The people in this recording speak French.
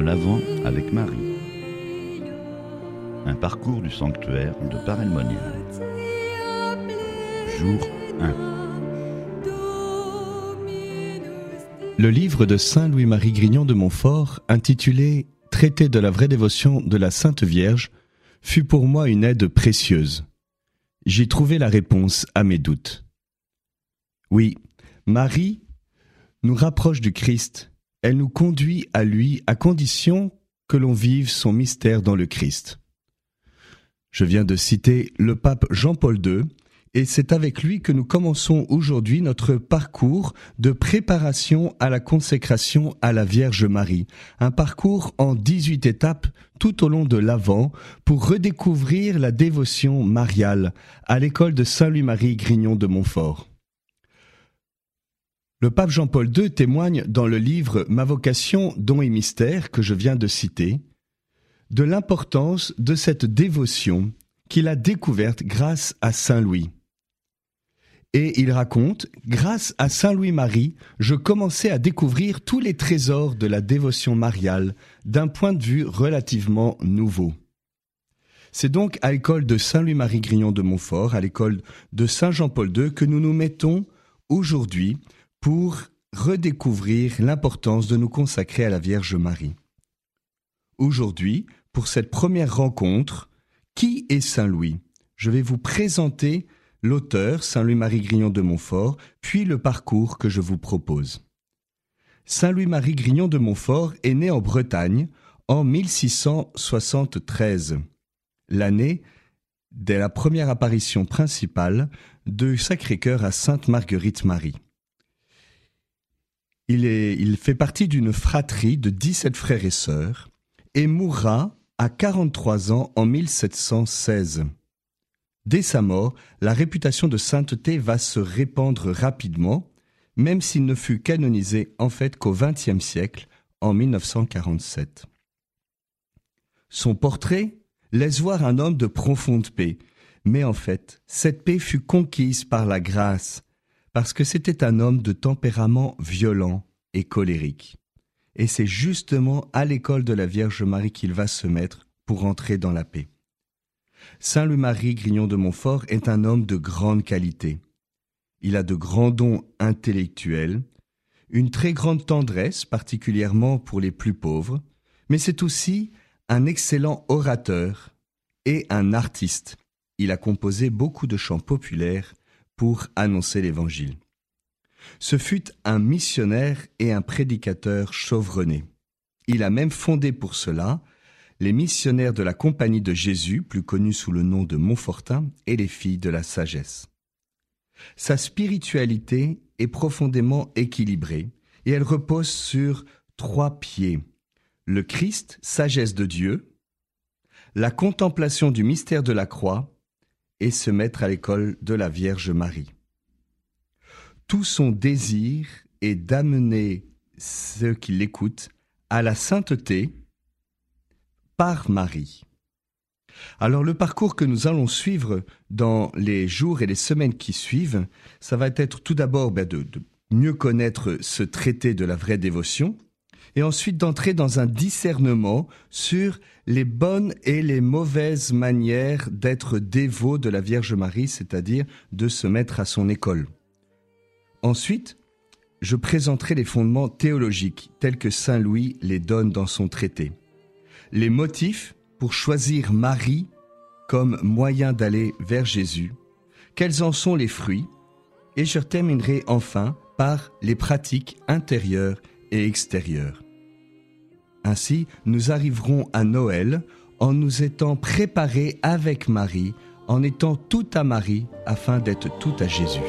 L'Avent avec Marie. Un parcours du sanctuaire de Paray-le-Monial. Jour 1. Le livre de Saint Louis-Marie Grignon de Montfort, intitulé Traité de la vraie dévotion de la Sainte Vierge, fut pour moi une aide précieuse. J'y trouvai la réponse à mes doutes. Oui, Marie nous rapproche du Christ, elle nous conduit à lui à condition que l'on vive son mystère dans le Christ. Je viens de citer le pape Jean-Paul II, et c'est avec lui que nous commençons aujourd'hui notre parcours de préparation à la consécration à la Vierge Marie, un parcours en 18 étapes tout au long de l'Avent pour redécouvrir la dévotion mariale à l'école de Saint-Louis-Marie Grignon de Montfort. Le pape Jean-Paul II témoigne dans le livre Ma vocation, don et mystère que je viens de citer, de l'importance de cette dévotion qu'il a découverte grâce à Saint Louis. Et il raconte, grâce à Saint Louis-Marie, je commençais à découvrir tous les trésors de la dévotion mariale d'un point de vue relativement nouveau. C'est donc à l'école de Saint Louis-Marie Grignon de Montfort, à l'école de Saint Jean-Paul II, que nous nous mettons aujourd'hui pour redécouvrir l'importance de nous consacrer à la Vierge Marie. Aujourd'hui, pour cette première rencontre, qui est Saint Louis? Je vais vous présenter l'auteur, Saint Louis-Marie Grignon de Montfort, puis le parcours que je vous propose. Saint Louis-Marie Grignon de Montfort est né en Bretagne en 1673, l'année de la première apparition principale de Sacré-Cœur à Sainte Marguerite Marie. Il, fait partie d'une fratrie de 17 frères et sœurs et mourra à 43 ans en 1716. Dès sa mort, la réputation de sainteté va se répandre rapidement, même s'il ne fut canonisé en fait qu'au XXe siècle, en 1947. Son portrait laisse voir un homme de profonde paix, mais en fait, cette paix fut conquise par la grâce, parce que c'était un homme de tempérament violent et colérique. Et c'est justement à l'école de la Vierge Marie qu'il va se mettre pour entrer dans la paix. Saint Louis-Marie Grignon de Montfort est un homme de grande qualité. Il a de grands dons intellectuels, une très grande tendresse, particulièrement pour les plus pauvres, mais c'est aussi un excellent orateur et un artiste. Il a composé beaucoup de chants populaires pour annoncer l'Évangile. Ce fut un missionnaire et un prédicateur chevronné. Il a même fondé pour cela les missionnaires de la Compagnie de Jésus, plus connus sous le nom de Montfortin, et les filles de la sagesse. Sa spiritualité est profondément équilibrée et elle repose sur trois pieds. Le Christ, sagesse de Dieu, la contemplation du mystère de la croix et se mettre à l'école de la Vierge Marie. Tout son désir est d'amener ceux qui l'écoutent à la sainteté par Marie. Alors le parcours que nous allons suivre dans les jours et les semaines qui suivent, ça va être tout d'abord ben, de, de mieux connaître ce traité de la vraie dévotion, et ensuite d'entrer dans un discernement sur les bonnes et les mauvaises manières d'être dévot de la Vierge Marie, c'est-à-dire de se mettre à son école. Ensuite, je présenterai les fondements théologiques tels que Saint Louis les donne dans son traité. Les motifs pour choisir Marie comme moyen d'aller vers Jésus, quels en sont les fruits, et je terminerai enfin par les pratiques intérieures et extérieures. Ainsi, nous arriverons à Noël en nous étant préparés avec Marie, en étant tout à Marie afin d'être tout à Jésus.